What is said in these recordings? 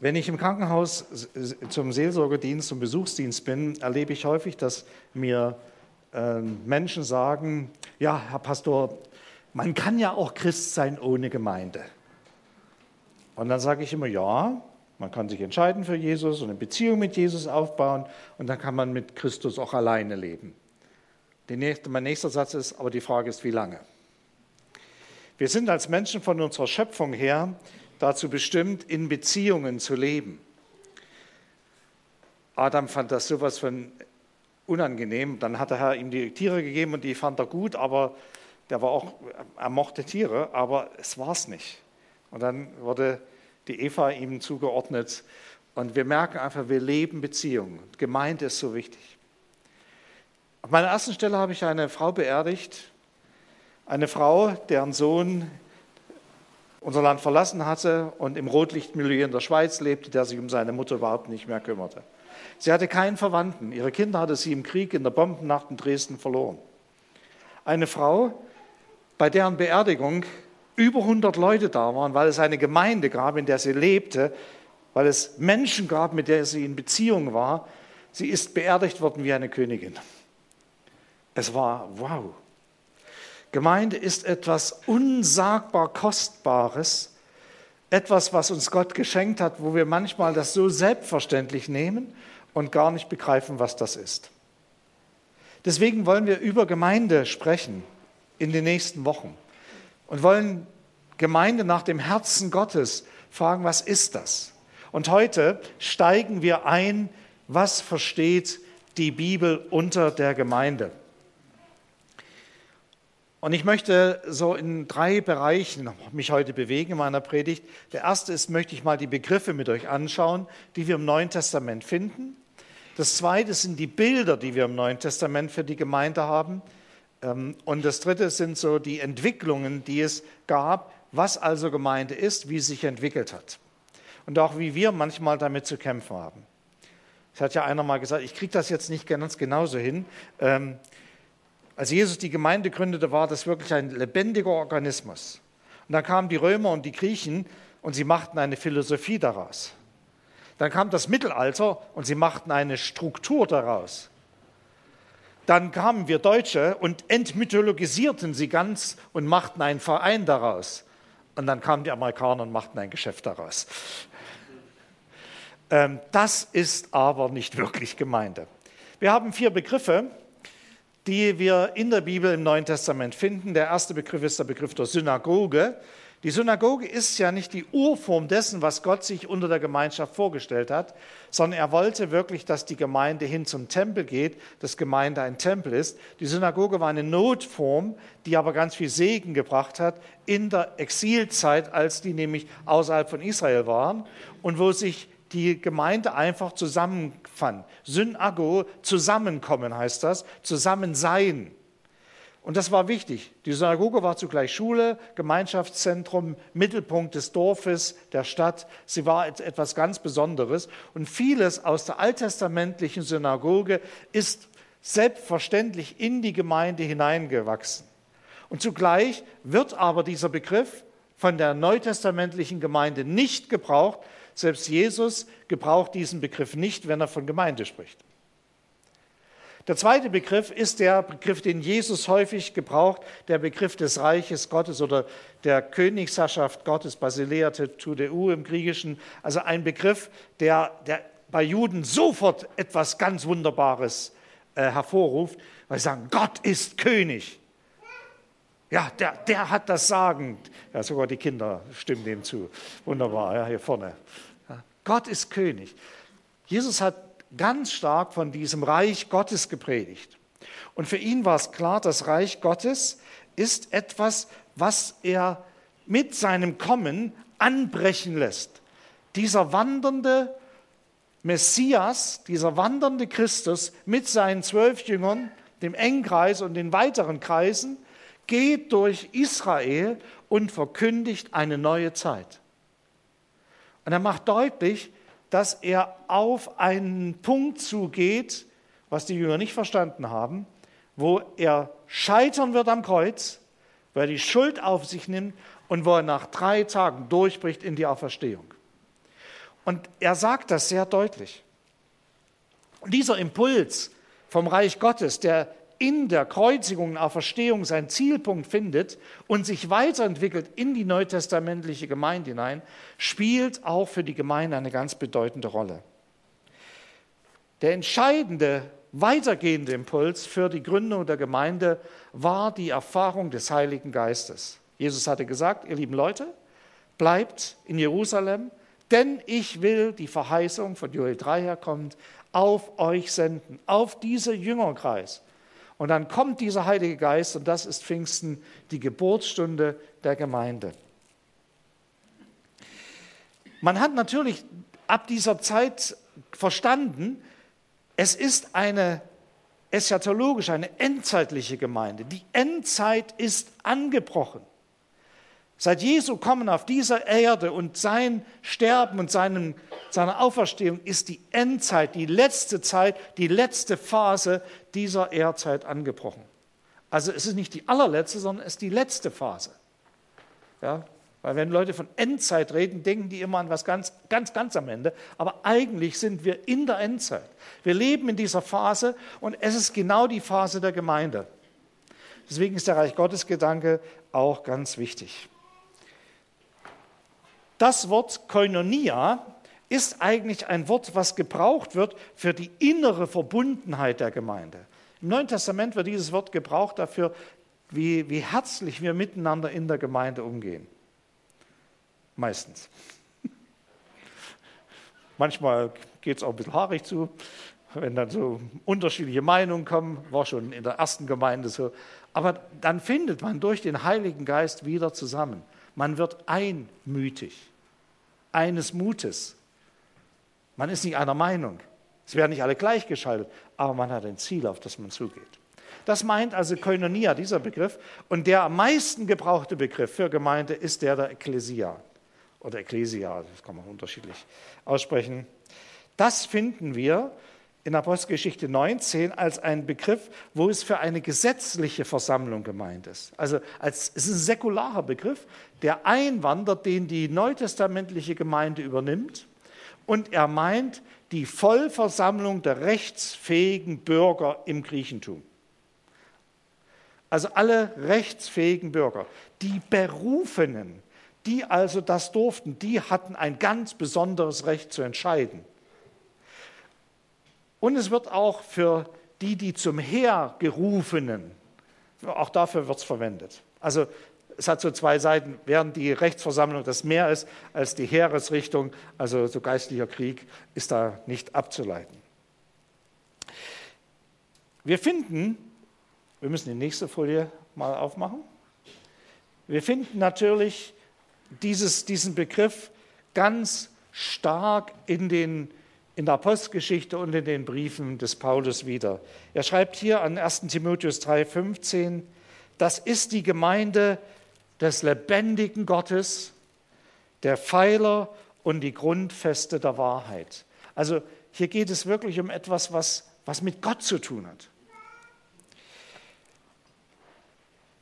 Wenn ich im Krankenhaus zum Seelsorgedienst und Besuchsdienst bin, erlebe ich häufig, dass mir äh, Menschen sagen, ja, Herr Pastor, man kann ja auch Christ sein ohne Gemeinde. Und dann sage ich immer, ja, man kann sich entscheiden für Jesus und eine Beziehung mit Jesus aufbauen und dann kann man mit Christus auch alleine leben. Nächste, mein nächster Satz ist, aber die Frage ist, wie lange? Wir sind als Menschen von unserer Schöpfung her dazu bestimmt, in Beziehungen zu leben. Adam fand das sowas von unangenehm. Dann hat der Herr ihm die Tiere gegeben und die fand er gut, aber der war auch, er mochte Tiere, aber es war es nicht. Und dann wurde die Eva ihm zugeordnet. Und wir merken einfach, wir leben Beziehungen. Gemeinde ist so wichtig. Auf meiner ersten Stelle habe ich eine Frau beerdigt, eine Frau, deren Sohn unser Land verlassen hatte und im Rotlichtmilieu in der Schweiz lebte, der sich um seine Mutter überhaupt nicht mehr kümmerte. Sie hatte keinen Verwandten. Ihre Kinder hatte sie im Krieg in der Bombennacht in Dresden verloren. Eine Frau, bei deren Beerdigung über 100 Leute da waren, weil es eine Gemeinde gab, in der sie lebte, weil es Menschen gab, mit denen sie in Beziehung war. Sie ist beerdigt worden wie eine Königin. Es war wow. Gemeinde ist etwas unsagbar Kostbares, etwas, was uns Gott geschenkt hat, wo wir manchmal das so selbstverständlich nehmen und gar nicht begreifen, was das ist. Deswegen wollen wir über Gemeinde sprechen in den nächsten Wochen und wollen Gemeinde nach dem Herzen Gottes fragen, was ist das? Und heute steigen wir ein, was versteht die Bibel unter der Gemeinde? Und ich möchte so in drei Bereichen mich heute bewegen in meiner Predigt. Der erste ist, möchte ich mal die Begriffe mit euch anschauen, die wir im Neuen Testament finden. Das zweite sind die Bilder, die wir im Neuen Testament für die Gemeinde haben. Ähm, und das dritte sind so die Entwicklungen, die es gab, was also Gemeinde ist, wie sie sich entwickelt hat. Und auch wie wir manchmal damit zu kämpfen haben. Es hat ja einer mal gesagt, ich kriege das jetzt nicht ganz genauso hin. Als Jesus die Gemeinde gründete, war das wirklich ein lebendiger Organismus. Und dann kamen die Römer und die Griechen und sie machten eine Philosophie daraus. Dann kam das Mittelalter und sie machten eine Struktur daraus. Dann kamen wir Deutsche und entmythologisierten sie ganz und machten einen Verein daraus. Und dann kamen die Amerikaner und machten ein Geschäft daraus. Ähm, das ist aber nicht wirklich Gemeinde. Wir haben vier Begriffe, die wir in der Bibel im Neuen Testament finden. Der erste Begriff ist der Begriff der Synagoge. Die Synagoge ist ja nicht die Urform dessen, was Gott sich unter der Gemeinschaft vorgestellt hat, sondern er wollte wirklich, dass die Gemeinde hin zum Tempel geht, dass Gemeinde ein Tempel ist. Die Synagoge war eine Notform, die aber ganz viel Segen gebracht hat in der Exilzeit, als die nämlich außerhalb von Israel waren und wo sich die Gemeinde einfach zusammenfand. Synago, zusammenkommen heißt das, zusammen sein. Und das war wichtig. Die Synagoge war zugleich Schule, Gemeinschaftszentrum, Mittelpunkt des Dorfes, der Stadt. Sie war etwas ganz Besonderes. Und vieles aus der alttestamentlichen Synagoge ist selbstverständlich in die Gemeinde hineingewachsen. Und zugleich wird aber dieser Begriff von der neutestamentlichen Gemeinde nicht gebraucht, selbst Jesus gebraucht diesen Begriff nicht, wenn er von Gemeinde spricht. Der zweite Begriff ist der Begriff, den Jesus häufig gebraucht, der Begriff des Reiches Gottes oder der Königsherrschaft Gottes, Basilea Tudeu im Griechischen. Also ein Begriff, der, der bei Juden sofort etwas ganz Wunderbares äh, hervorruft, weil sie sagen, Gott ist König. Ja, der, der hat das Sagen. Ja, sogar die Kinder stimmen dem zu. Wunderbar, ja, hier vorne. Gott ist König. Jesus hat ganz stark von diesem Reich Gottes gepredigt. Und für ihn war es klar, das Reich Gottes ist etwas, was er mit seinem Kommen anbrechen lässt. Dieser wandernde Messias, dieser wandernde Christus mit seinen zwölf Jüngern, dem Engkreis und den weiteren Kreisen, geht durch Israel und verkündigt eine neue Zeit. Und er macht deutlich, dass er auf einen Punkt zugeht, was die Jünger nicht verstanden haben, wo er scheitern wird am Kreuz, weil er die Schuld auf sich nimmt und wo er nach drei Tagen durchbricht in die Auferstehung. Und er sagt das sehr deutlich. Dieser Impuls vom Reich Gottes, der in der Kreuzigung und Auferstehung seinen Zielpunkt findet und sich weiterentwickelt in die neutestamentliche Gemeinde hinein, spielt auch für die Gemeinde eine ganz bedeutende Rolle. Der entscheidende, weitergehende Impuls für die Gründung der Gemeinde war die Erfahrung des Heiligen Geistes. Jesus hatte gesagt, ihr lieben Leute, bleibt in Jerusalem, denn ich will die Verheißung von Joel 3 herkommt, auf euch senden, auf diese Jüngerkreis. Und dann kommt dieser Heilige Geist und das ist Pfingsten, die Geburtsstunde der Gemeinde. Man hat natürlich ab dieser Zeit verstanden, es ist eine eschatologische, eine endzeitliche Gemeinde. Die Endzeit ist angebrochen. Seit Jesu Kommen auf dieser Erde und sein Sterben und seinen, seine Auferstehung ist die Endzeit, die letzte Zeit, die letzte Phase dieser Erdzeit angebrochen. Also es ist nicht die allerletzte, sondern es ist die letzte Phase. Ja, weil wenn Leute von Endzeit reden, denken die immer an was ganz, ganz, ganz am Ende. Aber eigentlich sind wir in der Endzeit. Wir leben in dieser Phase und es ist genau die Phase der Gemeinde. Deswegen ist der Reich Gottes Gedanke auch ganz wichtig. Das Wort Koinonia ist eigentlich ein Wort, was gebraucht wird für die innere Verbundenheit der Gemeinde. Im Neuen Testament wird dieses Wort gebraucht dafür, wie, wie herzlich wir miteinander in der Gemeinde umgehen. Meistens. Manchmal geht es auch ein bisschen haarig zu, wenn dann so unterschiedliche Meinungen kommen, war schon in der ersten Gemeinde so. Aber dann findet man durch den Heiligen Geist wieder zusammen. Man wird einmütig eines Mutes. Man ist nicht einer Meinung. Es werden nicht alle gleichgeschaltet, aber man hat ein Ziel, auf das man zugeht. Das meint also Koinonia, dieser Begriff. Und der am meisten gebrauchte Begriff für Gemeinde ist der der Ekklesia. Oder Ekklesia, das kann man unterschiedlich aussprechen. Das finden wir in Apostelgeschichte 19 als einen Begriff, wo es für eine gesetzliche Versammlung gemeint ist. Also als, es ist ein säkularer Begriff, der einwandert, den die neutestamentliche Gemeinde übernimmt. Und er meint die Vollversammlung der rechtsfähigen Bürger im Griechentum. Also alle rechtsfähigen Bürger, die Berufenen, die also das durften, die hatten ein ganz besonderes Recht zu entscheiden. Und es wird auch für die, die zum Heer gerufenen, auch dafür wird es verwendet. Also es hat so zwei Seiten, während die Rechtsversammlung das mehr ist als die Heeresrichtung, also so geistlicher Krieg, ist da nicht abzuleiten. Wir finden, wir müssen die nächste Folie mal aufmachen, wir finden natürlich dieses, diesen Begriff ganz stark in den in der Apostelgeschichte und in den Briefen des Paulus wieder. Er schreibt hier an 1 Timotheus 3:15, das ist die Gemeinde des lebendigen Gottes, der Pfeiler und die Grundfeste der Wahrheit. Also hier geht es wirklich um etwas, was, was mit Gott zu tun hat.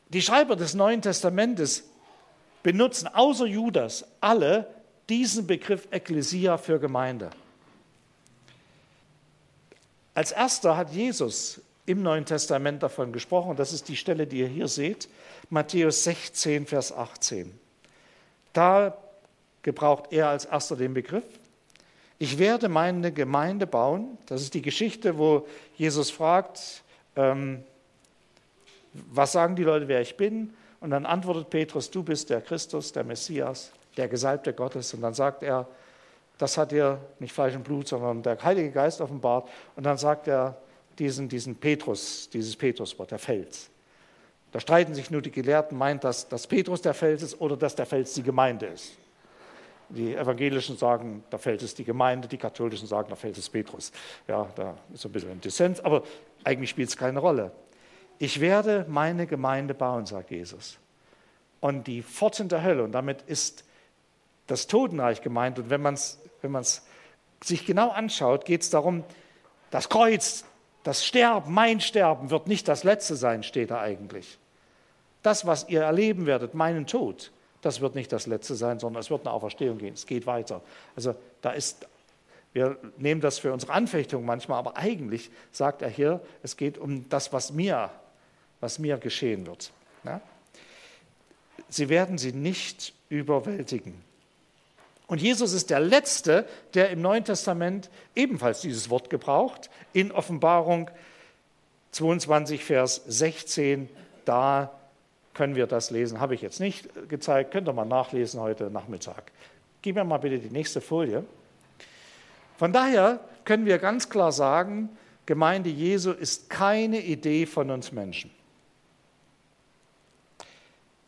Die Schreiber des Neuen Testamentes benutzen außer Judas alle diesen Begriff Ekklesia für Gemeinde. Als erster hat Jesus im Neuen Testament davon gesprochen. Das ist die Stelle, die ihr hier seht, Matthäus 16, Vers 18. Da gebraucht er als erster den Begriff. Ich werde meine Gemeinde bauen. Das ist die Geschichte, wo Jesus fragt, ähm, was sagen die Leute, wer ich bin? Und dann antwortet Petrus, du bist der Christus, der Messias, der Gesalbte Gottes. Und dann sagt er, das hat dir nicht Fleisch und Blut, sondern der Heilige Geist offenbart. Und dann sagt er diesen, diesen Petrus, dieses Petruswort, der Fels. Da streiten sich nur die Gelehrten, meint, dass, dass Petrus der Fels ist oder dass der Fels die Gemeinde ist. Die Evangelischen sagen, der Fels ist die Gemeinde, die Katholischen sagen, der Fels ist Petrus. Ja, da ist ein bisschen ein Dissens, aber eigentlich spielt es keine Rolle. Ich werde meine Gemeinde bauen, sagt Jesus. Und die Pforten der Hölle, und damit ist das Totenreich gemeint. Und wenn man es wenn man es sich genau anschaut, geht es darum, das Kreuz, das Sterben, mein Sterben wird nicht das letzte sein, steht da eigentlich. Das, was ihr erleben werdet, meinen Tod, das wird nicht das letzte sein, sondern es wird eine Auferstehung gehen. Es geht weiter. Also da ist, wir nehmen das für unsere Anfechtung manchmal, aber eigentlich sagt er hier, es geht um das, was mir, was mir geschehen wird. Ja? Sie werden sie nicht überwältigen. Und Jesus ist der Letzte, der im Neuen Testament ebenfalls dieses Wort gebraucht. In Offenbarung 22, Vers 16, da können wir das lesen. Habe ich jetzt nicht gezeigt, könnt ihr mal nachlesen heute Nachmittag. Gib mir mal bitte die nächste Folie. Von daher können wir ganz klar sagen, Gemeinde Jesu ist keine Idee von uns Menschen,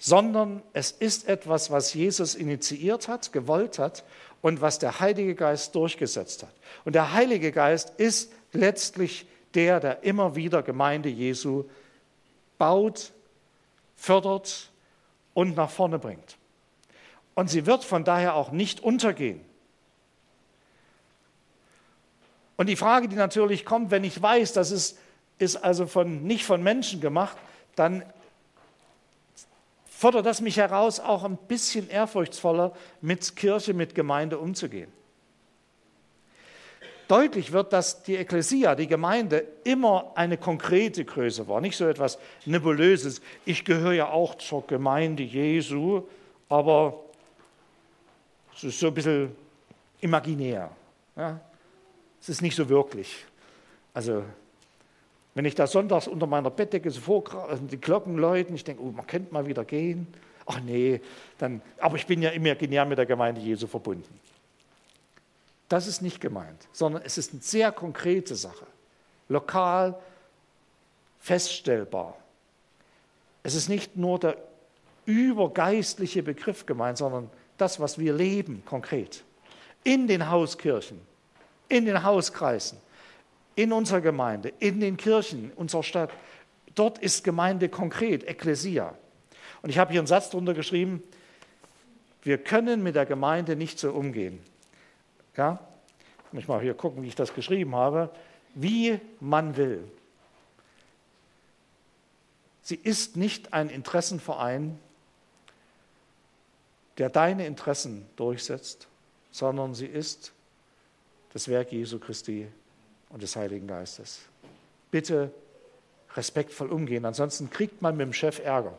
sondern es ist etwas, was Jesus initiiert hat, gewollt hat und was der Heilige Geist durchgesetzt hat. Und der Heilige Geist ist letztlich der, der immer wieder Gemeinde Jesu baut, fördert und nach vorne bringt. Und sie wird von daher auch nicht untergehen. Und die Frage, die natürlich kommt, wenn ich weiß, das ist, ist also von, nicht von Menschen gemacht, dann fordert das mich heraus, auch ein bisschen ehrfurchtsvoller mit Kirche, mit Gemeinde umzugehen. Deutlich wird, dass die Ekklesia, die Gemeinde, immer eine konkrete Größe war, nicht so etwas Nebulöses. Ich gehöre ja auch zur Gemeinde Jesu, aber es ist so ein bisschen imaginär. Ja? Es ist nicht so wirklich. Also, wenn ich da sonntags unter meiner Bettdecke so vor also die Glocken läuten, ich denke, oh, man könnte mal wieder gehen. Ach nee, dann, aber ich bin ja imaginär mit der Gemeinde Jesu verbunden. Das ist nicht gemeint, sondern es ist eine sehr konkrete Sache. Lokal, feststellbar. Es ist nicht nur der übergeistliche Begriff gemeint, sondern das, was wir leben, konkret. In den Hauskirchen, in den Hauskreisen, in unserer Gemeinde, in den Kirchen unserer Stadt. Dort ist Gemeinde konkret, Ekklesia. Und ich habe hier einen Satz drunter geschrieben, wir können mit der Gemeinde nicht so umgehen. Ja? Ich muss mal hier gucken, wie ich das geschrieben habe. Wie man will. Sie ist nicht ein Interessenverein, der deine Interessen durchsetzt, sondern sie ist das Werk Jesu Christi und des Heiligen Geistes. Bitte respektvoll umgehen, ansonsten kriegt man mit dem Chef Ärger.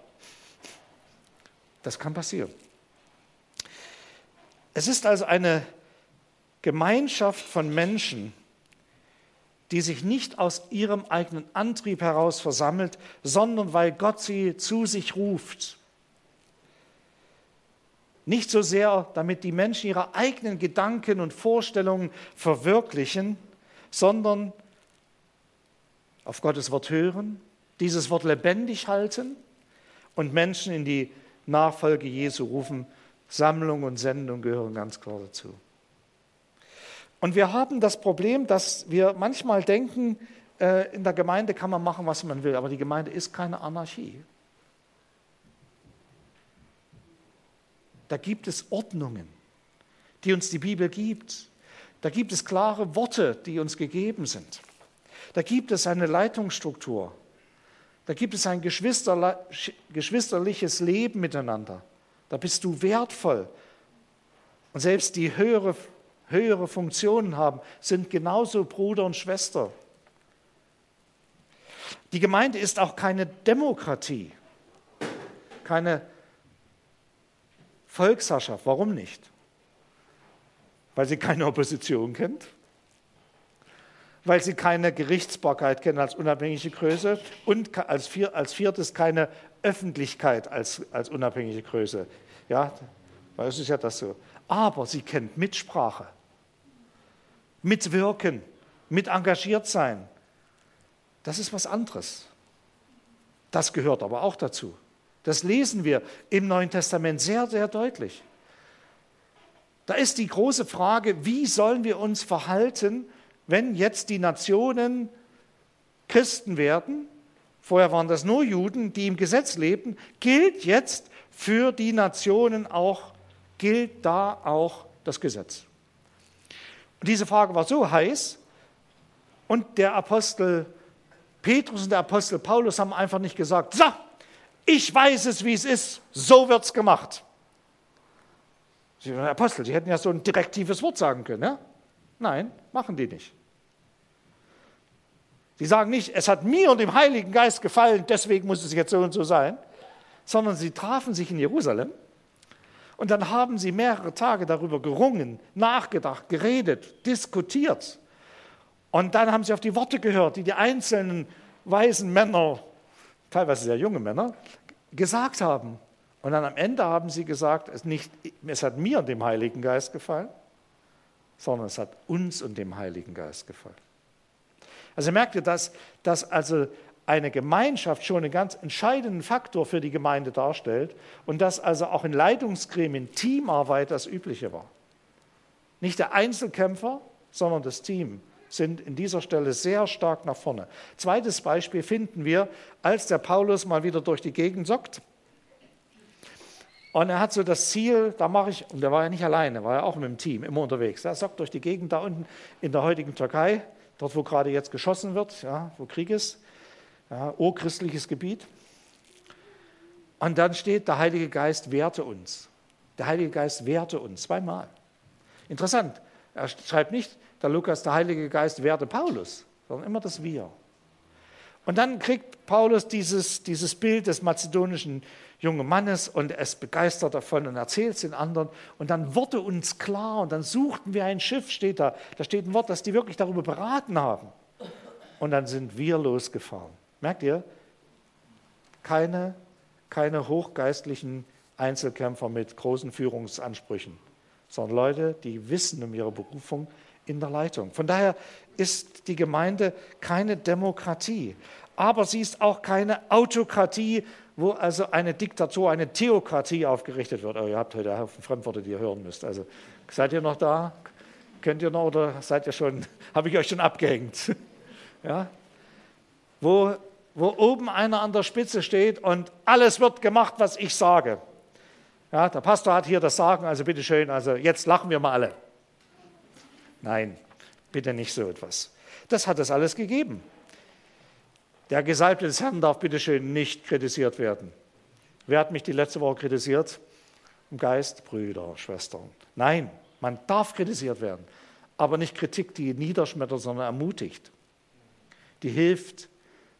Das kann passieren. Es ist also eine Gemeinschaft von Menschen, die sich nicht aus ihrem eigenen Antrieb heraus versammelt, sondern weil Gott sie zu sich ruft. Nicht so sehr, damit die Menschen ihre eigenen Gedanken und Vorstellungen verwirklichen, sondern auf Gottes Wort hören, dieses Wort lebendig halten und Menschen in die Nachfolge Jesu rufen. Sammlung und Sendung gehören ganz klar dazu. Und wir haben das Problem, dass wir manchmal denken, äh, in der Gemeinde kann man machen, was man will, aber die Gemeinde ist keine Anarchie. Da gibt es Ordnungen, die uns die Bibel gibt. Da gibt es klare Worte, die uns gegeben sind. Da gibt es eine Leitungsstruktur. Da gibt es ein geschwisterliches Leben miteinander. Da bist du wertvoll. Und selbst die höhere höhere Funktionen haben, sind genauso Bruder und Schwester. Die Gemeinde ist auch keine Demokratie, keine Volksherrschaft. Warum nicht? Weil sie keine Opposition kennt, weil sie keine Gerichtsbarkeit kennen als unabhängige Größe und als, viertes keine Öffentlichkeit als, als unabhängige Größe. Ja, weil es ist ja das so. Aber sie kennt Mitsprache mitwirken, mit engagiert sein. Das ist was anderes. Das gehört aber auch dazu. Das lesen wir im Neuen Testament sehr, sehr deutlich. Da ist die große Frage, wie sollen wir uns verhalten, wenn jetzt die Nationen Christen werden? Vorher waren das nur Juden, die im Gesetz lebten. Gilt jetzt für die Nationen auch, gilt da auch das Gesetz? Und diese Frage war so heiß und der Apostel Petrus und der Apostel Paulus haben einfach nicht gesagt, so, ich weiß es, wie es ist, so wird es gemacht. Sie sind Apostel, sie hätten ja so ein direktives Wort sagen können. Ja? Nein, machen die nicht. Sie sagen nicht, es hat mir und dem Heiligen Geist gefallen, deswegen muss es jetzt so und so sein, sondern sie trafen sich in Jerusalem und dann haben sie mehrere Tage darüber gerungen, nachgedacht, geredet, diskutiert. Und dann haben sie auf die Worte gehört, die die einzelnen weisen Männer, teilweise sehr junge Männer, gesagt haben. Und dann am Ende haben sie gesagt, es, nicht, es hat mir und dem Heiligen Geist gefallen, sondern es hat uns und dem Heiligen Geist gefallen. Also merkt ihr, dass, dass also eine Gemeinschaft schon einen ganz entscheidenden Faktor für die Gemeinde darstellt und dass also auch in Leitungsgremien Teamarbeit das Übliche war. Nicht der Einzelkämpfer, sondern das Team sind in dieser Stelle sehr stark nach vorne. Zweites Beispiel finden wir, als der Paulus mal wieder durch die Gegend sockt. Und er hat so das Ziel, da mache ich, und der war ja nicht alleine, war ja auch mit dem Team, immer unterwegs. Er sockt durch die Gegend da unten in der heutigen Türkei, dort wo gerade jetzt geschossen wird, ja, wo Krieg ist, ja, urchristliches Gebiet. Und dann steht, der Heilige Geist wehrte uns. Der Heilige Geist wehrte uns zweimal. Interessant, er schreibt nicht, der Lukas, der Heilige Geist wehrte Paulus, sondern immer das Wir. Und dann kriegt Paulus dieses, dieses Bild des mazedonischen jungen Mannes und er ist begeistert davon und erzählt es den anderen. Und dann wurde uns klar und dann suchten wir ein Schiff, steht da. Da steht ein Wort, dass die wirklich darüber beraten haben. Und dann sind wir losgefahren. Merkt ihr? Keine, keine hochgeistlichen Einzelkämpfer mit großen Führungsansprüchen, sondern Leute, die wissen um ihre Berufung in der Leitung. Von daher ist die Gemeinde keine Demokratie, aber sie ist auch keine Autokratie, wo also eine Diktatur, eine Theokratie aufgerichtet wird. Oh, ihr habt heute Fremdworte, die ihr hören müsst. Also seid ihr noch da? Könnt ihr noch oder seid ihr schon, habe ich euch schon abgehängt? Ja? Wo, wo oben einer an der Spitze steht und alles wird gemacht, was ich sage. Ja, der Pastor hat hier das Sagen, also bitteschön, also jetzt lachen wir mal alle. Nein, bitte nicht so etwas. Das hat es alles gegeben. Der Gesalbte des Herrn darf bitteschön nicht kritisiert werden. Wer hat mich die letzte Woche kritisiert? Im Geist, Brüder, Schwestern. Nein, man darf kritisiert werden, aber nicht Kritik, die niederschmettert, sondern ermutigt. Die hilft.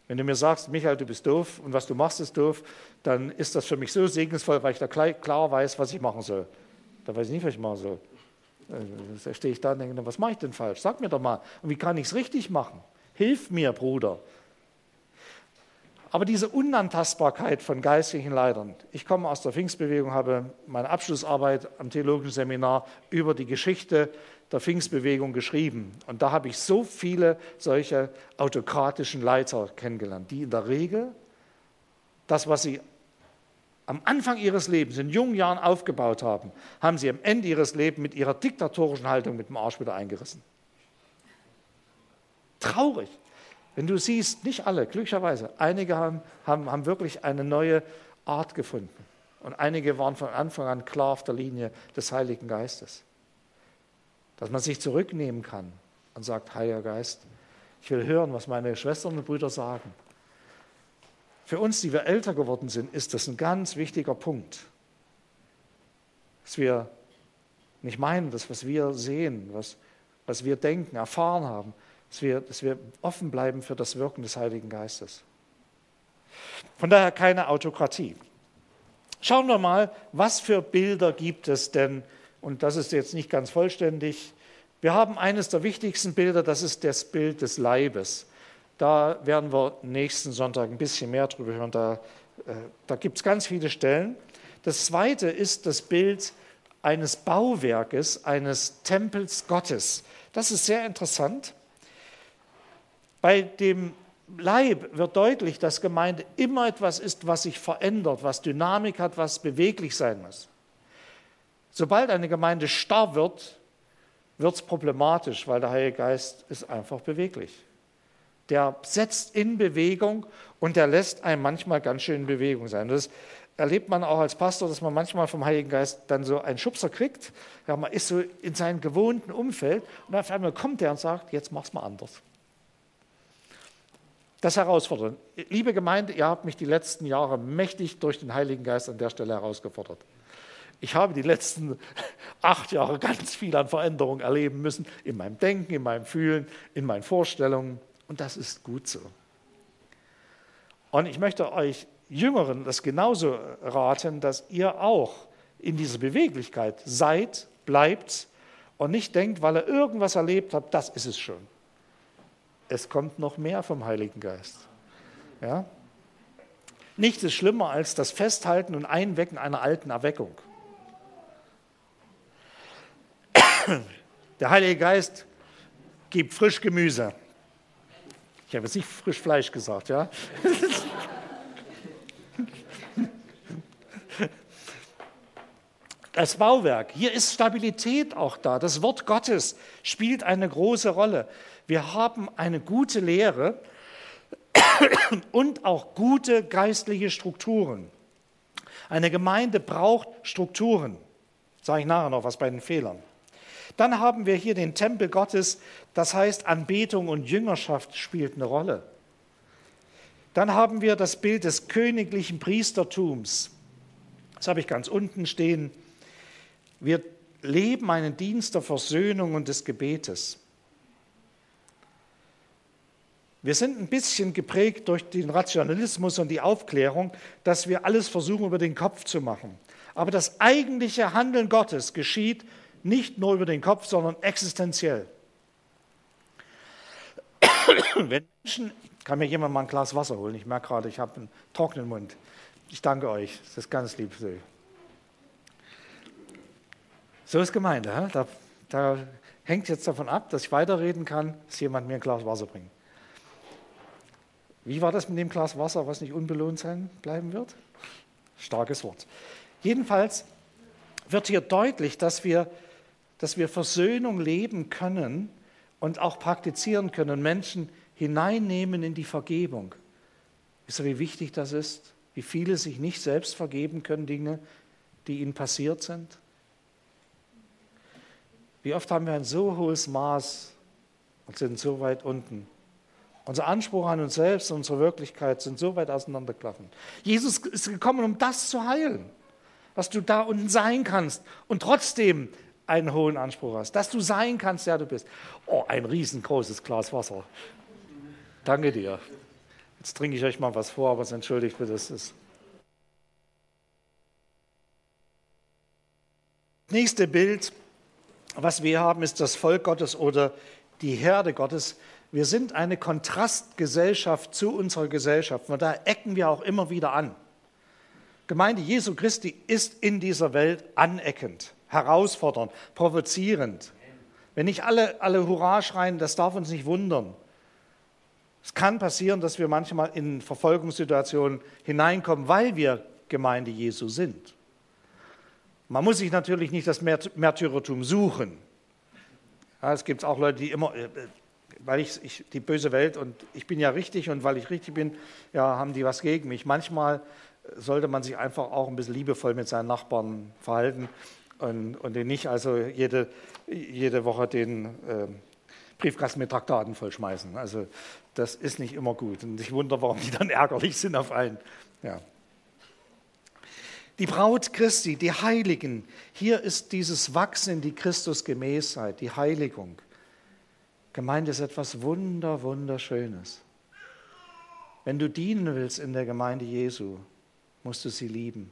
Wenn du mir sagst, Michael, du bist doof und was du machst ist doof, dann ist das für mich so segensvoll, weil ich da klar weiß, was ich machen soll. Da weiß ich nicht, was ich machen soll. Äh, da stehe ich da und denke, was mache ich denn falsch? Sag mir doch mal. Wie kann ich es richtig machen? Hilf mir, Bruder. Aber diese Unantastbarkeit von geistlichen Leitern, ich komme aus der Pfingstbewegung, habe meine Abschlussarbeit am Theologischen Seminar über die Geschichte der Pfingstbewegung geschrieben. Und da habe ich so viele solche autokratischen Leiter kennengelernt, die in der Regel das, was sie am Anfang ihres Lebens, in jungen Jahren aufgebaut haben, haben sie am Ende ihres Lebens mit ihrer diktatorischen Haltung mit dem Arsch wieder eingerissen. Traurig. Wenn du siehst, nicht alle, glücklicherweise, einige haben, haben, haben wirklich eine neue Art gefunden. Und einige waren von Anfang an klar auf der Linie des Heiligen Geistes. Dass man sich zurücknehmen kann und sagt, Heiliger Geist, ich will hören, was meine Schwestern und Brüder sagen. Für uns, die wir älter geworden sind, ist das ein ganz wichtiger Punkt. Dass wir nicht meinen, dass was wir sehen, was, was wir denken, erfahren haben, dass wir, dass wir offen bleiben für das Wirken des Heiligen Geistes. Von daher keine Autokratie. Schauen wir mal, was für Bilder gibt es denn, und das ist jetzt nicht ganz vollständig. Wir haben eines der wichtigsten Bilder, das ist das Bild des Leibes. Da werden wir nächsten Sonntag ein bisschen mehr drüber hören. Da, äh, da gibt es ganz viele Stellen. Das zweite ist das Bild eines Bauwerkes, eines Tempels Gottes. Das ist sehr interessant. Bei dem Leib wird deutlich, dass Gemeinde immer etwas ist, was sich verändert, was Dynamik hat, was beweglich sein muss. Sobald eine Gemeinde starr wird, wird es problematisch, weil der Heilige Geist ist einfach beweglich der setzt in Bewegung und der lässt einen manchmal ganz schön in Bewegung sein. Das erlebt man auch als Pastor, dass man manchmal vom Heiligen Geist dann so einen Schubser kriegt. Ja, man ist so in seinem gewohnten Umfeld und auf einmal kommt er und sagt, jetzt mach's mal anders. Das herausfordern. Liebe Gemeinde, ihr habt mich die letzten Jahre mächtig durch den Heiligen Geist an der Stelle herausgefordert. Ich habe die letzten acht Jahre ganz viel an Veränderungen erleben müssen, in meinem Denken, in meinem Fühlen, in meinen Vorstellungen. Und das ist gut so. Und ich möchte euch Jüngeren das genauso raten, dass ihr auch in dieser Beweglichkeit seid, bleibt und nicht denkt, weil ihr irgendwas erlebt habt, das ist es schon. Es kommt noch mehr vom Heiligen Geist. Ja? Nichts ist schlimmer als das Festhalten und Einwecken einer alten Erweckung. Der Heilige Geist gibt frisch Gemüse. Ich habe jetzt nicht frisch Fleisch gesagt, ja? Das Bauwerk, hier ist Stabilität auch da. Das Wort Gottes spielt eine große Rolle. Wir haben eine gute Lehre und auch gute geistliche Strukturen. Eine Gemeinde braucht Strukturen. Sage ich nachher noch was bei den Fehlern. Dann haben wir hier den Tempel Gottes, das heißt Anbetung und Jüngerschaft spielt eine Rolle. Dann haben wir das Bild des königlichen Priestertums. Das habe ich ganz unten stehen. Wir leben einen Dienst der Versöhnung und des Gebetes. Wir sind ein bisschen geprägt durch den Rationalismus und die Aufklärung, dass wir alles versuchen über den Kopf zu machen. Aber das eigentliche Handeln Gottes geschieht nicht nur über den Kopf, sondern existenziell. Wenn Menschen, kann mir jemand mal ein Glas Wasser holen? Ich merke gerade, ich habe einen trockenen Mund. Ich danke euch, das ist ganz lieb. So ist Gemeinde. Da, da hängt jetzt davon ab, dass ich weiterreden kann, dass jemand mir ein Glas Wasser bringt. Wie war das mit dem Glas Wasser, was nicht unbelohnt sein bleiben wird? Starkes Wort. Jedenfalls wird hier deutlich, dass wir dass wir Versöhnung leben können und auch praktizieren können, Menschen hineinnehmen in die Vergebung. Wisst ihr, wie wichtig das ist? Wie viele sich nicht selbst vergeben können, Dinge, die ihnen passiert sind? Wie oft haben wir ein so hohes Maß und sind so weit unten? Unser Anspruch an uns selbst und unsere Wirklichkeit sind so weit auseinanderklaffen. Jesus ist gekommen, um das zu heilen, was du da unten sein kannst und trotzdem einen hohen Anspruch hast, dass du sein kannst, der du bist. Oh, ein riesengroßes Glas Wasser. Danke dir. Jetzt trinke ich euch mal was vor, aber es entschuldigt bitte, das ist. Nächste Bild, was wir haben, ist das Volk Gottes oder die Herde Gottes. Wir sind eine Kontrastgesellschaft zu unserer Gesellschaft. Und da ecken wir auch immer wieder an. Gemeinde Jesu Christi ist in dieser Welt aneckend herausfordernd, provozierend. Wenn nicht alle, alle Hurra schreien, das darf uns nicht wundern. Es kann passieren, dass wir manchmal in Verfolgungssituationen hineinkommen, weil wir Gemeinde Jesu sind. Man muss sich natürlich nicht das Märtyrertum suchen. Ja, es gibt auch Leute, die immer, äh, weil ich, ich, die böse Welt und ich bin ja richtig und weil ich richtig bin, ja, haben die was gegen mich. Manchmal sollte man sich einfach auch ein bisschen liebevoll mit seinen Nachbarn verhalten und, und den nicht also jede, jede Woche den äh, Briefkasten mit Traktaten vollschmeißen. Also das ist nicht immer gut. Und ich wundere, warum die dann ärgerlich sind auf einen. Ja. Die Braut Christi, die Heiligen, hier ist dieses Wachsen in die Christusgemäßheit, die Heiligung. Gemeinde ist etwas Wunder, Wunderschönes. Wenn du dienen willst in der Gemeinde Jesu, musst du sie lieben.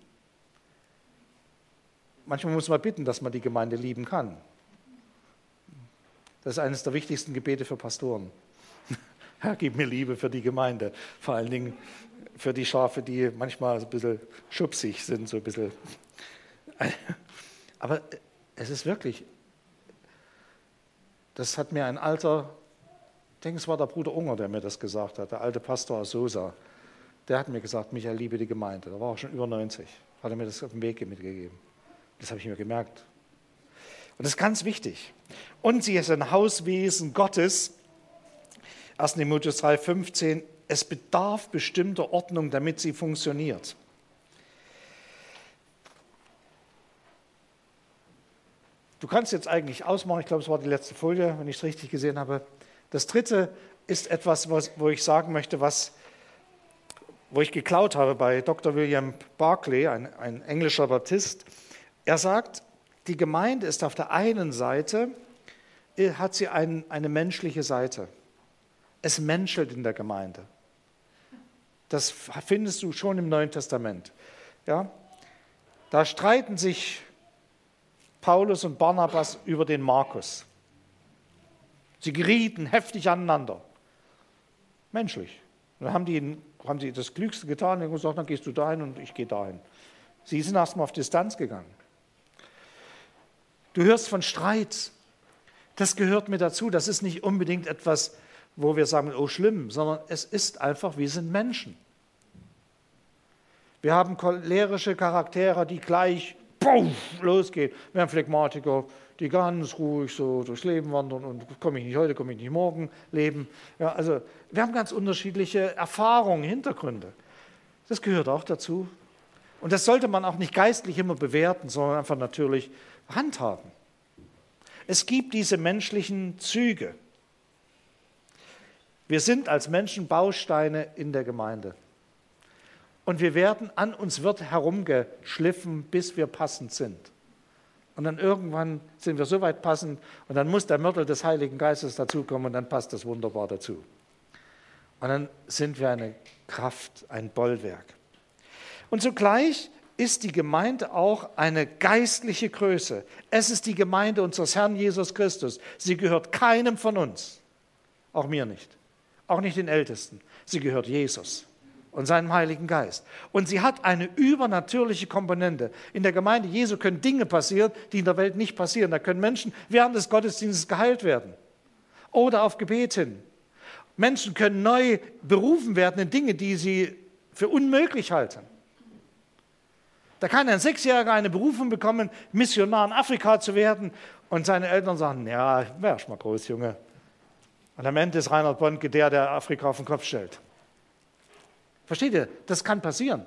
Manchmal muss man bitten, dass man die Gemeinde lieben kann. Das ist eines der wichtigsten Gebete für Pastoren. Herr, gib mir Liebe für die Gemeinde. Vor allen Dingen für die Schafe, die manchmal ein bisschen schubsig sind, so ein bisschen. Aber es ist wirklich, das hat mir ein alter, ich denke, es war der Bruder Unger, der mir das gesagt hat, der alte Pastor aus Sosa. Der hat mir gesagt, Michael, liebe die Gemeinde. Da war auch schon über 90. Hat er mir das auf dem Weg mitgegeben. Das habe ich mir gemerkt. Und das ist ganz wichtig. Und sie ist ein Hauswesen Gottes. 1. Timotheus 3,15. Es bedarf bestimmter Ordnung, damit sie funktioniert. Du kannst jetzt eigentlich ausmachen, ich glaube, es war die letzte Folie, wenn ich es richtig gesehen habe. Das dritte ist etwas, was, wo ich sagen möchte, was, wo ich geklaut habe bei Dr. William Barclay, ein, ein englischer Baptist. Er sagt, die Gemeinde ist auf der einen Seite, äh, hat sie ein, eine menschliche Seite. Es menschelt in der Gemeinde. Das findest du schon im Neuen Testament. Ja? Da streiten sich Paulus und Barnabas über den Markus. Sie gerieten heftig aneinander. Menschlich. Dann haben die, haben sie das Klügste getan und gesagt, dann gehst du dahin und ich gehe dahin. Sie sind erstmal auf Distanz gegangen. Du hörst von Streit. Das gehört mir dazu. Das ist nicht unbedingt etwas, wo wir sagen, oh schlimm, sondern es ist einfach, wir sind Menschen. Wir haben cholerische Charaktere, die gleich puff, losgehen. Wir haben Phlegmatiker, die ganz ruhig so durchs Leben wandern und komme ich nicht heute, komme ich nicht morgen leben. Ja, also wir haben ganz unterschiedliche Erfahrungen, Hintergründe. Das gehört auch dazu. Und das sollte man auch nicht geistlich immer bewerten, sondern einfach natürlich handhaben. Es gibt diese menschlichen Züge. Wir sind als Menschen Bausteine in der Gemeinde. Und wir werden, an uns wird herumgeschliffen, bis wir passend sind. Und dann irgendwann sind wir so weit passend und dann muss der Mörtel des Heiligen Geistes dazukommen und dann passt das wunderbar dazu. Und dann sind wir eine Kraft, ein Bollwerk. Und zugleich ist die Gemeinde auch eine geistliche Größe. Es ist die Gemeinde unseres Herrn Jesus Christus. Sie gehört keinem von uns, auch mir nicht, auch nicht den Ältesten. Sie gehört Jesus und seinem Heiligen Geist. Und sie hat eine übernatürliche Komponente. In der Gemeinde Jesu können Dinge passieren, die in der Welt nicht passieren. Da können Menschen während des Gottesdienstes geheilt werden oder auf Gebet hin. Menschen können neu berufen werden in Dinge, die sie für unmöglich halten. Da kann ein Sechsjähriger eine Berufung bekommen, Missionar in Afrika zu werden und seine Eltern sagen, ja, wärst mal groß, Junge. Und am Ende ist Reinhard Bonke der, der Afrika auf den Kopf stellt. Versteht ihr? Das kann passieren.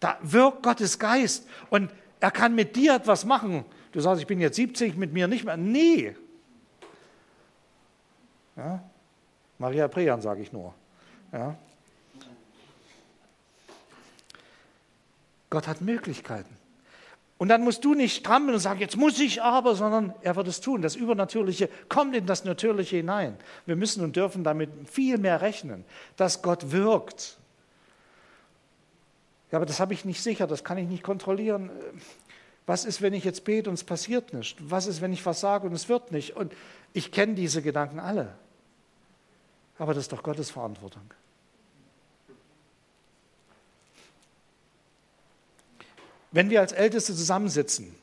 Da wirkt Gottes Geist und er kann mit dir etwas machen. Du sagst, ich bin jetzt 70, mit mir nicht mehr. Nee. Ja? Maria Prean sage ich nur. Ja? Gott hat Möglichkeiten. Und dann musst du nicht strampeln und sagen, jetzt muss ich aber, sondern er wird es tun. Das Übernatürliche kommt in das Natürliche hinein. Wir müssen und dürfen damit viel mehr rechnen, dass Gott wirkt. Ja, aber das habe ich nicht sicher, das kann ich nicht kontrollieren. Was ist, wenn ich jetzt bete und es passiert nicht? Was ist, wenn ich was sage und es wird nicht? Und ich kenne diese Gedanken alle. Aber das ist doch Gottes Verantwortung. Wenn wir als Älteste zusammensitzen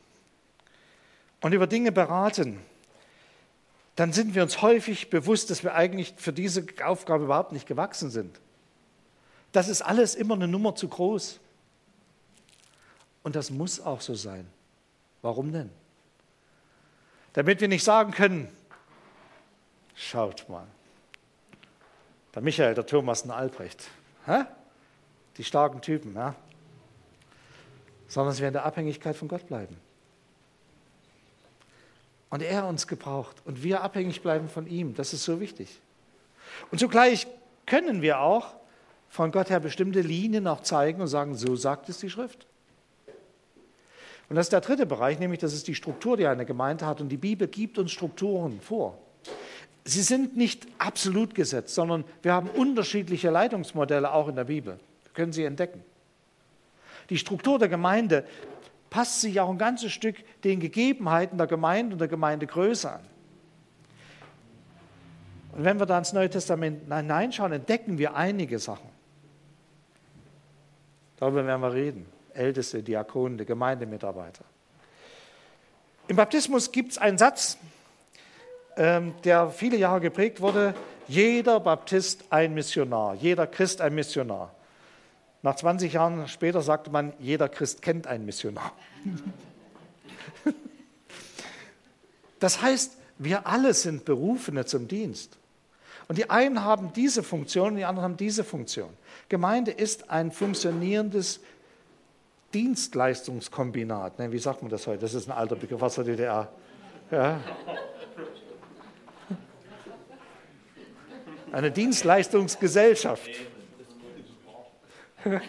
und über Dinge beraten, dann sind wir uns häufig bewusst, dass wir eigentlich für diese Aufgabe überhaupt nicht gewachsen sind. Das ist alles immer eine Nummer zu groß. Und das muss auch so sein. Warum denn? Damit wir nicht sagen können, schaut mal, der Michael, der Thomas und Albrecht, hä? die starken Typen, ja? Sondern dass wir in der Abhängigkeit von Gott bleiben. Und er uns gebraucht und wir abhängig bleiben von ihm. Das ist so wichtig. Und zugleich können wir auch von Gott her bestimmte Linien auch zeigen und sagen, so sagt es die Schrift. Und das ist der dritte Bereich, nämlich das ist die Struktur, die eine Gemeinde hat. Und die Bibel gibt uns Strukturen vor. Sie sind nicht absolut gesetzt, sondern wir haben unterschiedliche Leitungsmodelle auch in der Bibel. Wir können sie entdecken. Die Struktur der Gemeinde passt sich auch ein ganzes Stück den Gegebenheiten der Gemeinde und der Gemeindegröße an. Und wenn wir da ins Neue Testament hineinschauen, entdecken wir einige Sachen. Darüber werden wir reden. Älteste, Diakone, Gemeindemitarbeiter. Im Baptismus gibt es einen Satz, ähm, der viele Jahre geprägt wurde. Jeder Baptist ein Missionar, jeder Christ ein Missionar. Nach 20 Jahren später sagte man, jeder Christ kennt einen Missionar. Das heißt, wir alle sind Berufene zum Dienst. Und die einen haben diese Funktion, die anderen haben diese Funktion. Gemeinde ist ein funktionierendes Dienstleistungskombinat. Ne, wie sagt man das heute? Das ist ein alter Begriff aus der DDR. Ja. Eine Dienstleistungsgesellschaft.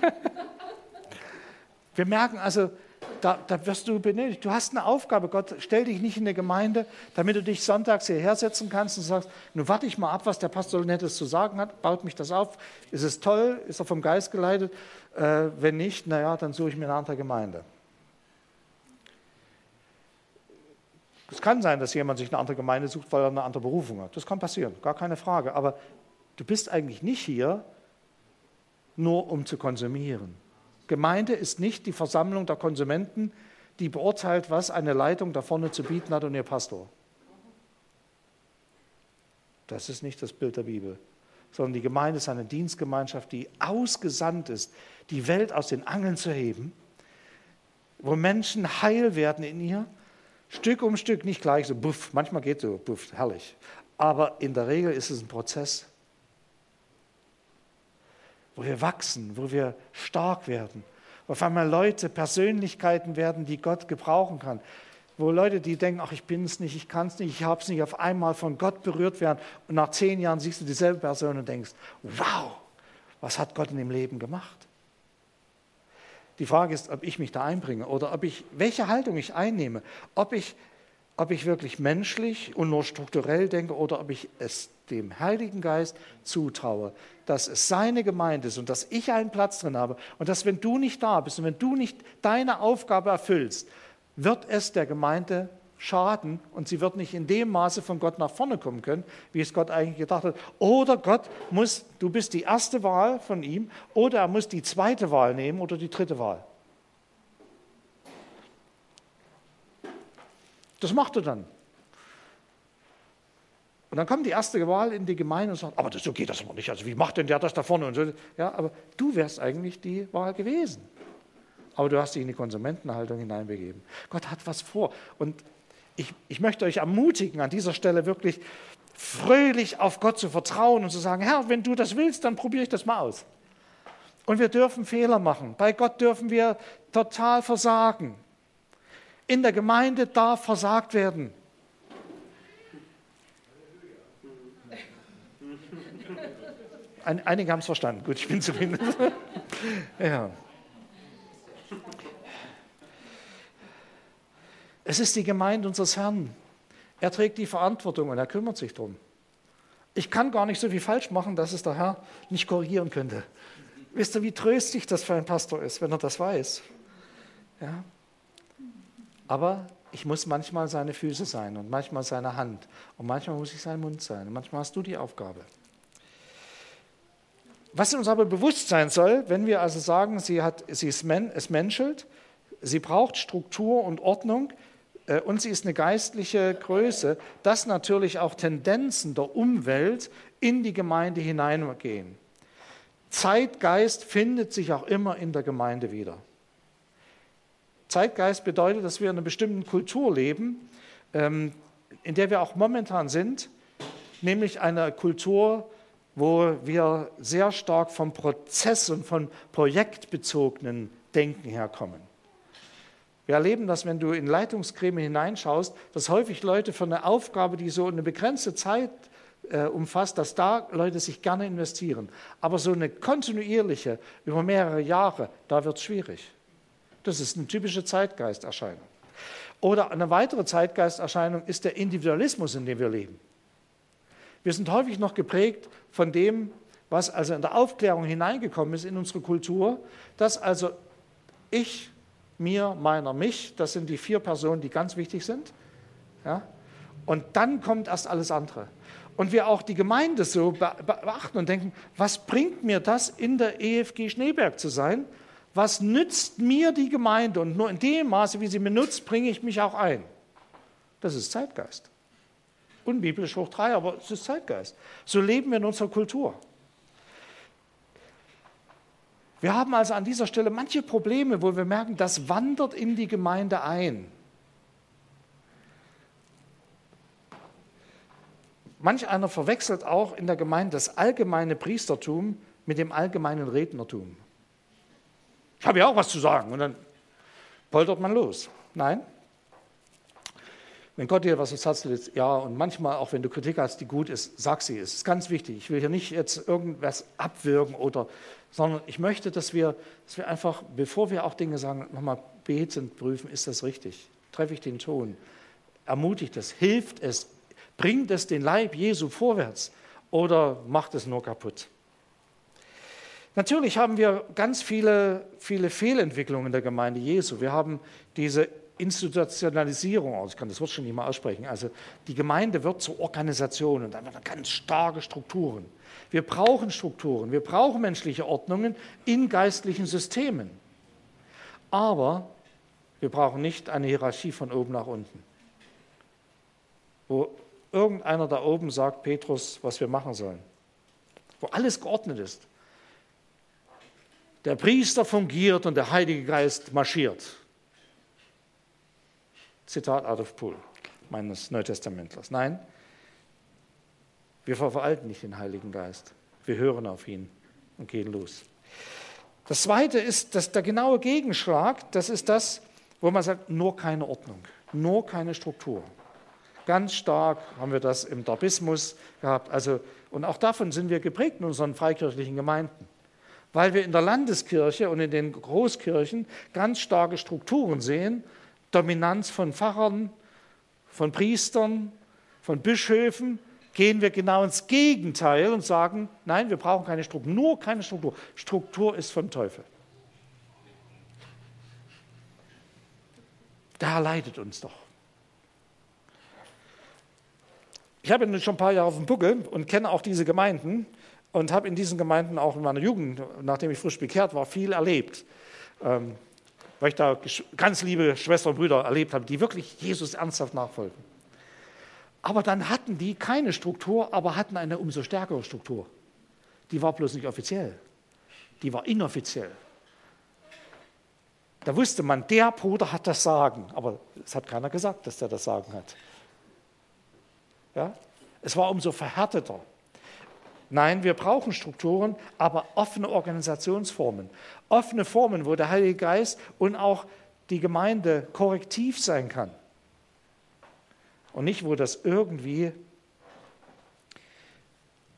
Wir merken also, da, da wirst du benötigt. Du hast eine Aufgabe. Gott, stell dich nicht in eine Gemeinde, damit du dich sonntags hierher setzen kannst und sagst, nun warte ich mal ab, was der Pastor Nettes zu sagen hat, baut mich das auf. Ist es toll? Ist er vom Geist geleitet? Äh, wenn nicht, naja, dann suche ich mir eine andere Gemeinde. Es kann sein, dass jemand sich eine andere Gemeinde sucht, weil er eine andere Berufung hat. Das kann passieren, gar keine Frage. Aber du bist eigentlich nicht hier, nur um zu konsumieren. Gemeinde ist nicht die Versammlung der Konsumenten, die beurteilt, was eine Leitung da vorne zu bieten hat und ihr Pastor. Das ist nicht das Bild der Bibel, sondern die Gemeinde ist eine Dienstgemeinschaft, die ausgesandt ist, die Welt aus den Angeln zu heben, wo Menschen heil werden in ihr, Stück um Stück, nicht gleich so, buff, manchmal geht so, buff, herrlich. Aber in der Regel ist es ein Prozess wo wir wachsen, wo wir stark werden. Wo auf einmal Leute, Persönlichkeiten werden, die Gott gebrauchen kann. Wo Leute, die denken, ach, ich bin es nicht, ich kann es nicht, ich habe es nicht, auf einmal von Gott berührt werden. Und nach zehn Jahren siehst du dieselbe Person und denkst, wow, was hat Gott in dem Leben gemacht? Die Frage ist, ob ich mich da einbringe oder ob ich, welche Haltung ich einnehme. Ob ich, ob ich wirklich menschlich und nur strukturell denke oder ob ich es dem Heiligen Geist zutraue, dass es seine Gemeinde ist und dass ich einen Platz drin habe und dass wenn du nicht da bist und wenn du nicht deine Aufgabe erfüllst, wird es der Gemeinde schaden und sie wird nicht in dem Maße von Gott nach vorne kommen können, wie es Gott eigentlich gedacht hat. Oder Gott muss, du bist die erste Wahl von ihm, oder er muss die zweite Wahl nehmen oder die dritte Wahl. Das macht er dann. Und dann kommt die erste Wahl in die Gemeinde und sagt, aber das, so geht das aber nicht. Also wie macht denn der das da vorne? Und so. Ja, aber du wärst eigentlich die Wahl gewesen. Aber du hast dich in die Konsumentenhaltung hineinbegeben. Gott hat was vor. Und ich, ich möchte euch ermutigen, an dieser Stelle wirklich fröhlich auf Gott zu vertrauen und zu sagen, Herr, wenn du das willst, dann probiere ich das mal aus. Und wir dürfen Fehler machen. Bei Gott dürfen wir total versagen. In der Gemeinde darf versagt werden. Ein, einige haben es verstanden. Gut, ich bin zufrieden. ja. Es ist die Gemeinde unseres Herrn. Er trägt die Verantwortung und er kümmert sich darum. Ich kann gar nicht so viel falsch machen, dass es der Herr nicht korrigieren könnte. Wisst ihr, wie tröstlich das für einen Pastor ist, wenn er das weiß? Ja. Aber ich muss manchmal seine Füße sein und manchmal seine Hand und manchmal muss ich sein Mund sein und manchmal hast du die Aufgabe. Was uns aber bewusst sein soll, wenn wir also sagen, sie, hat, sie ist men, es menschelt, sie braucht Struktur und Ordnung äh, und sie ist eine geistliche Größe, dass natürlich auch Tendenzen der Umwelt in die Gemeinde hineingehen. Zeitgeist findet sich auch immer in der Gemeinde wieder. Zeitgeist bedeutet, dass wir in einer bestimmten Kultur leben, ähm, in der wir auch momentan sind, nämlich einer Kultur, wo wir sehr stark vom Prozess und von projektbezogenen Denken herkommen. Wir erleben das, wenn du in Leitungsgremien hineinschaust, dass häufig Leute für eine Aufgabe, die so eine begrenzte Zeit äh, umfasst, dass da Leute sich gerne investieren. Aber so eine kontinuierliche, über mehrere Jahre, da wird es schwierig. Das ist eine typische Zeitgeisterscheinung. Oder eine weitere Zeitgeisterscheinung ist der Individualismus, in dem wir leben. Wir sind häufig noch geprägt von dem, was also in der Aufklärung hineingekommen ist in unsere Kultur, dass also ich, mir, meiner, mich, das sind die vier Personen, die ganz wichtig sind. Ja? Und dann kommt erst alles andere. Und wir auch die Gemeinde so beachten und denken, was bringt mir das, in der EFG Schneeberg zu sein? Was nützt mir die Gemeinde? Und nur in dem Maße, wie sie mir nutzt, bringe ich mich auch ein. Das ist Zeitgeist unbiblisch hoch drei, aber es ist Zeitgeist. So leben wir in unserer Kultur. Wir haben also an dieser Stelle manche Probleme, wo wir merken, das wandert in die Gemeinde ein. Manch einer verwechselt auch in der Gemeinde das allgemeine Priestertum mit dem allgemeinen Rednertum. Ich habe ja auch was zu sagen und dann poltert man los. Nein, wenn Gott dir was ins Herz ja, und manchmal auch wenn du Kritik hast, die gut ist, sag sie. Es ist ganz wichtig. Ich will hier nicht jetzt irgendwas abwürgen oder, sondern ich möchte, dass wir, dass wir einfach, bevor wir auch Dinge sagen, nochmal betend prüfen, ist das richtig? Treffe ich den Ton? Ermutigt es? Hilft es? Bringt es den Leib Jesu vorwärts? Oder macht es nur kaputt? Natürlich haben wir ganz viele, viele Fehlentwicklungen in der Gemeinde Jesu. Wir haben diese Institutionalisierung, also ich kann das Wort schon nicht mehr aussprechen, also die Gemeinde wird zur Organisation und dann wird ganz starke Strukturen. Wir brauchen Strukturen, wir brauchen menschliche Ordnungen in geistlichen Systemen. Aber wir brauchen nicht eine Hierarchie von oben nach unten, wo irgendeiner da oben sagt, Petrus, was wir machen sollen, wo alles geordnet ist. Der Priester fungiert und der Heilige Geist marschiert. Zitat of Pool meines Neutestamentlers. Nein, wir verwalten nicht den Heiligen Geist. Wir hören auf ihn und gehen los. Das Zweite ist dass der genaue Gegenschlag. Das ist das, wo man sagt, nur keine Ordnung, nur keine Struktur. Ganz stark haben wir das im Darbismus gehabt. Also, und auch davon sind wir geprägt in unseren freikirchlichen Gemeinden. Weil wir in der Landeskirche und in den Großkirchen ganz starke Strukturen sehen, Dominanz von Pfarrern, von Priestern, von Bischöfen, gehen wir genau ins Gegenteil und sagen, nein, wir brauchen keine Struktur, nur keine Struktur. Struktur ist vom Teufel. Herr leitet uns doch. Ich habe schon ein paar Jahre auf dem Buckel und kenne auch diese Gemeinden und habe in diesen Gemeinden auch in meiner Jugend, nachdem ich frisch bekehrt war, viel erlebt. Ähm, weil ich da ganz liebe Schwestern und Brüder erlebt habe, die wirklich Jesus ernsthaft nachfolgen. Aber dann hatten die keine Struktur, aber hatten eine umso stärkere Struktur. Die war bloß nicht offiziell, die war inoffiziell. Da wusste man, der Bruder hat das Sagen, aber es hat keiner gesagt, dass der das Sagen hat. Ja? Es war umso verhärteter. Nein, wir brauchen Strukturen, aber offene Organisationsformen. Offene Formen, wo der Heilige Geist und auch die Gemeinde korrektiv sein kann. Und nicht, wo das irgendwie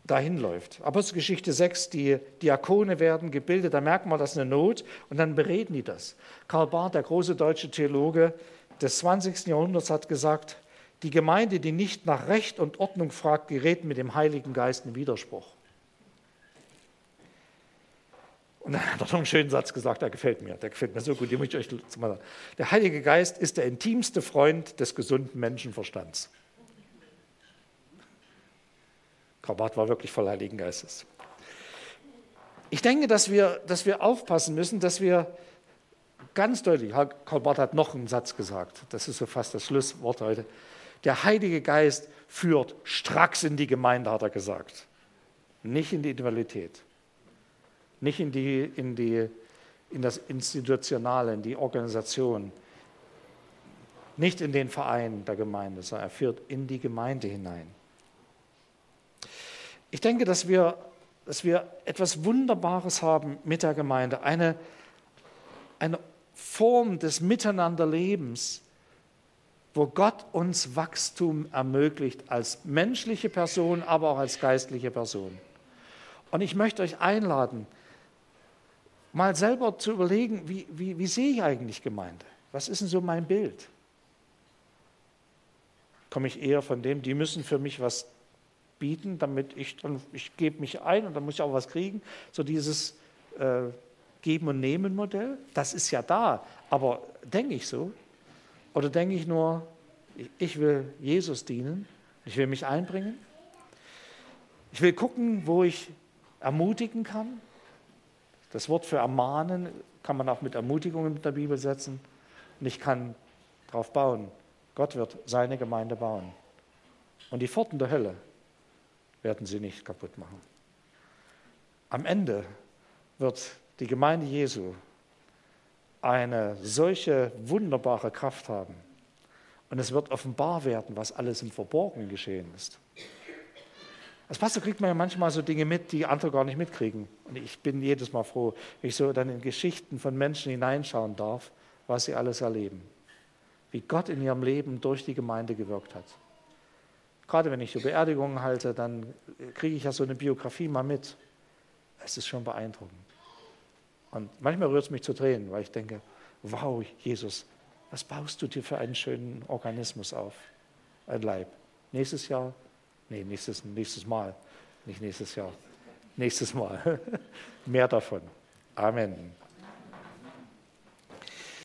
dahin läuft. Apostelgeschichte 6, die Diakone werden gebildet, da merkt man, das ist eine Not und dann bereden die das. Karl Barth, der große deutsche Theologe des 20. Jahrhunderts, hat gesagt, die Gemeinde, die nicht nach Recht und Ordnung fragt, gerät mit dem Heiligen Geist in Widerspruch. Und dann hat er noch einen schönen Satz gesagt, der gefällt mir, der gefällt mir so gut, den möchte ich euch mal sagen. Der Heilige Geist ist der intimste Freund des gesunden Menschenverstands. Krabat war wirklich voll Heiligen Geistes. Ich denke, dass wir, dass wir aufpassen müssen, dass wir ganz deutlich, Karl Barth hat noch einen Satz gesagt, das ist so fast das Schlusswort heute, der Heilige Geist führt stracks in die Gemeinde, hat er gesagt. Nicht in die Individualität, nicht in, die, in, die, in das Institutionale, in die Organisation, nicht in den Verein der Gemeinde, sondern er führt in die Gemeinde hinein. Ich denke, dass wir, dass wir etwas Wunderbares haben mit der Gemeinde, eine, eine Form des Miteinanderlebens, wo Gott uns Wachstum ermöglicht als menschliche Person, aber auch als geistliche Person. Und ich möchte euch einladen, mal selber zu überlegen, wie, wie, wie sehe ich eigentlich Gemeinde? Was ist denn so mein Bild? Komme ich eher von dem, die müssen für mich was bieten, damit ich dann, ich gebe mich ein und dann muss ich auch was kriegen. So dieses äh, Geben- und Nehmen-Modell, das ist ja da, aber denke ich so? Oder denke ich nur, ich will Jesus dienen, ich will mich einbringen, ich will gucken, wo ich ermutigen kann. Das Wort für ermahnen kann man auch mit Ermutigungen mit der Bibel setzen. Und ich kann darauf bauen. Gott wird seine Gemeinde bauen. Und die Pforten der Hölle werden sie nicht kaputt machen. Am Ende wird die Gemeinde Jesu eine solche wunderbare Kraft haben. Und es wird offenbar werden, was alles im Verborgenen geschehen ist. Als Pastor kriegt man ja manchmal so Dinge mit, die andere gar nicht mitkriegen. Und ich bin jedes Mal froh, wenn ich so dann in Geschichten von Menschen hineinschauen darf, was sie alles erleben. Wie Gott in ihrem Leben durch die Gemeinde gewirkt hat. Gerade wenn ich so Beerdigungen halte, dann kriege ich ja so eine Biografie mal mit. Es ist schon beeindruckend. Und manchmal rührt es mich zu Tränen, weil ich denke, wow, Jesus, was baust du dir für einen schönen Organismus auf? Ein Leib. Nächstes Jahr? Nee, nächstes, nächstes Mal. Nicht nächstes Jahr. Nächstes Mal. Mehr davon. Amen.